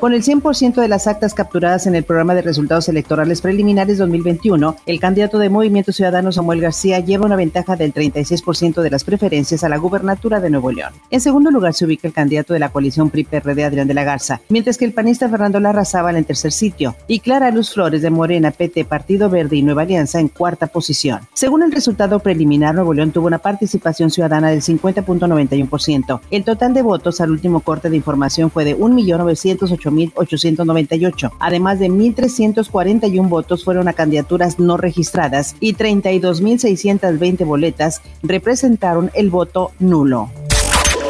Con el 100% de las actas capturadas en el programa de resultados electorales preliminares 2021, el candidato de Movimiento Ciudadano Samuel García lleva una ventaja del 36% de las preferencias a la gubernatura de Nuevo León. En segundo lugar se ubica el candidato de la coalición PRI-PRD Adrián de la Garza, mientras que el panista Fernando Larrazábal en tercer sitio y Clara Luz Flores de Morena, PT, Partido Verde y Nueva Alianza en cuarta posición. Según el resultado preliminar, Nuevo León tuvo una participación ciudadana del 50.91%. El total de votos al último corte de información fue de 1.908.000 898. Además de 1.341 votos fueron a candidaturas no registradas y 32.620 boletas representaron el voto nulo.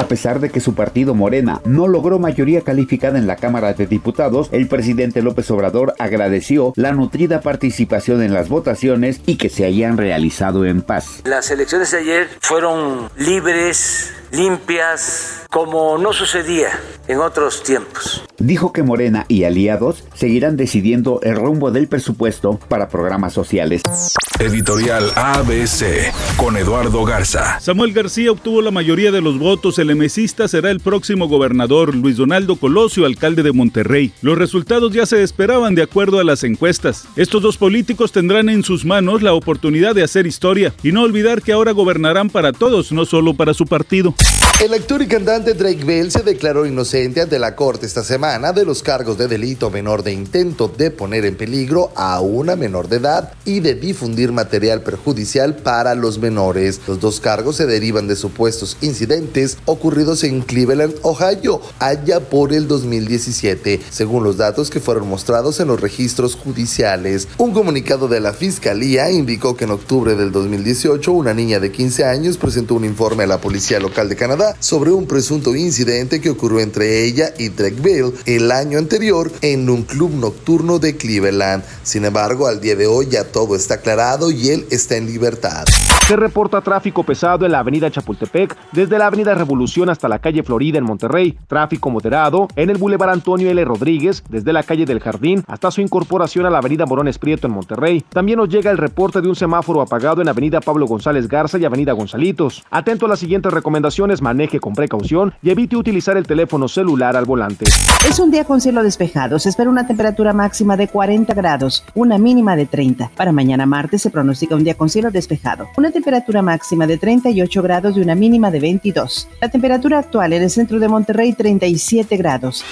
A pesar de que su partido Morena no logró mayoría calificada en la Cámara de Diputados, el presidente López Obrador agradeció la nutrida participación en las votaciones y que se hayan realizado en paz. Las elecciones de ayer fueron libres, limpias, como no sucedía en otros tiempos. Dijo que Morena y aliados seguirán decidiendo el rumbo del presupuesto para programas sociales. Editorial ABC con Eduardo Garza. Samuel García obtuvo la mayoría de los votos. El emesista será el próximo gobernador. Luis Donaldo Colosio, alcalde de Monterrey. Los resultados ya se esperaban de acuerdo a las encuestas. Estos dos políticos tendrán en sus manos la oportunidad de hacer historia y no olvidar que ahora gobernarán para todos, no solo para su partido. El actor y cantante Drake Bell se declaró inocente ante la corte esta semana de los cargos de delito menor de intento de poner en peligro a una menor de edad y de difundir material perjudicial para los menores. Los dos cargos se derivan de supuestos incidentes ocurridos en Cleveland, Ohio, allá por el 2017, según los datos que fueron mostrados en los registros judiciales. Un comunicado de la Fiscalía indicó que en octubre del 2018 una niña de 15 años presentó un informe a la policía local de Canadá sobre un presunto incidente que ocurrió entre ella y Drake Bell el año anterior en un club nocturno de Cleveland. Sin embargo, al día de hoy ya todo está aclarado y él está en libertad. Se reporta tráfico pesado en la avenida Chapultepec, desde la avenida Revolución hasta la calle Florida en Monterrey. Tráfico moderado en el Boulevard Antonio L. Rodríguez, desde la calle del Jardín hasta su incorporación a la avenida Morones Prieto en Monterrey. También nos llega el reporte de un semáforo apagado en avenida Pablo González Garza y avenida Gonzalitos. Atento a las siguientes recomendaciones, maneje con precaución y evite utilizar el teléfono celular al volante. Es un día con cielo despejado. Se espera una temperatura máxima de 40 grados, una mínima de 30. Para mañana martes se pronostica un día con cielo despejado. Una temperatura máxima de 38 grados y una mínima de 22. La temperatura actual en el centro de Monterrey 37 grados.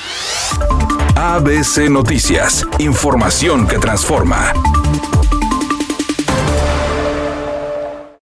ABC Noticias. Información que transforma.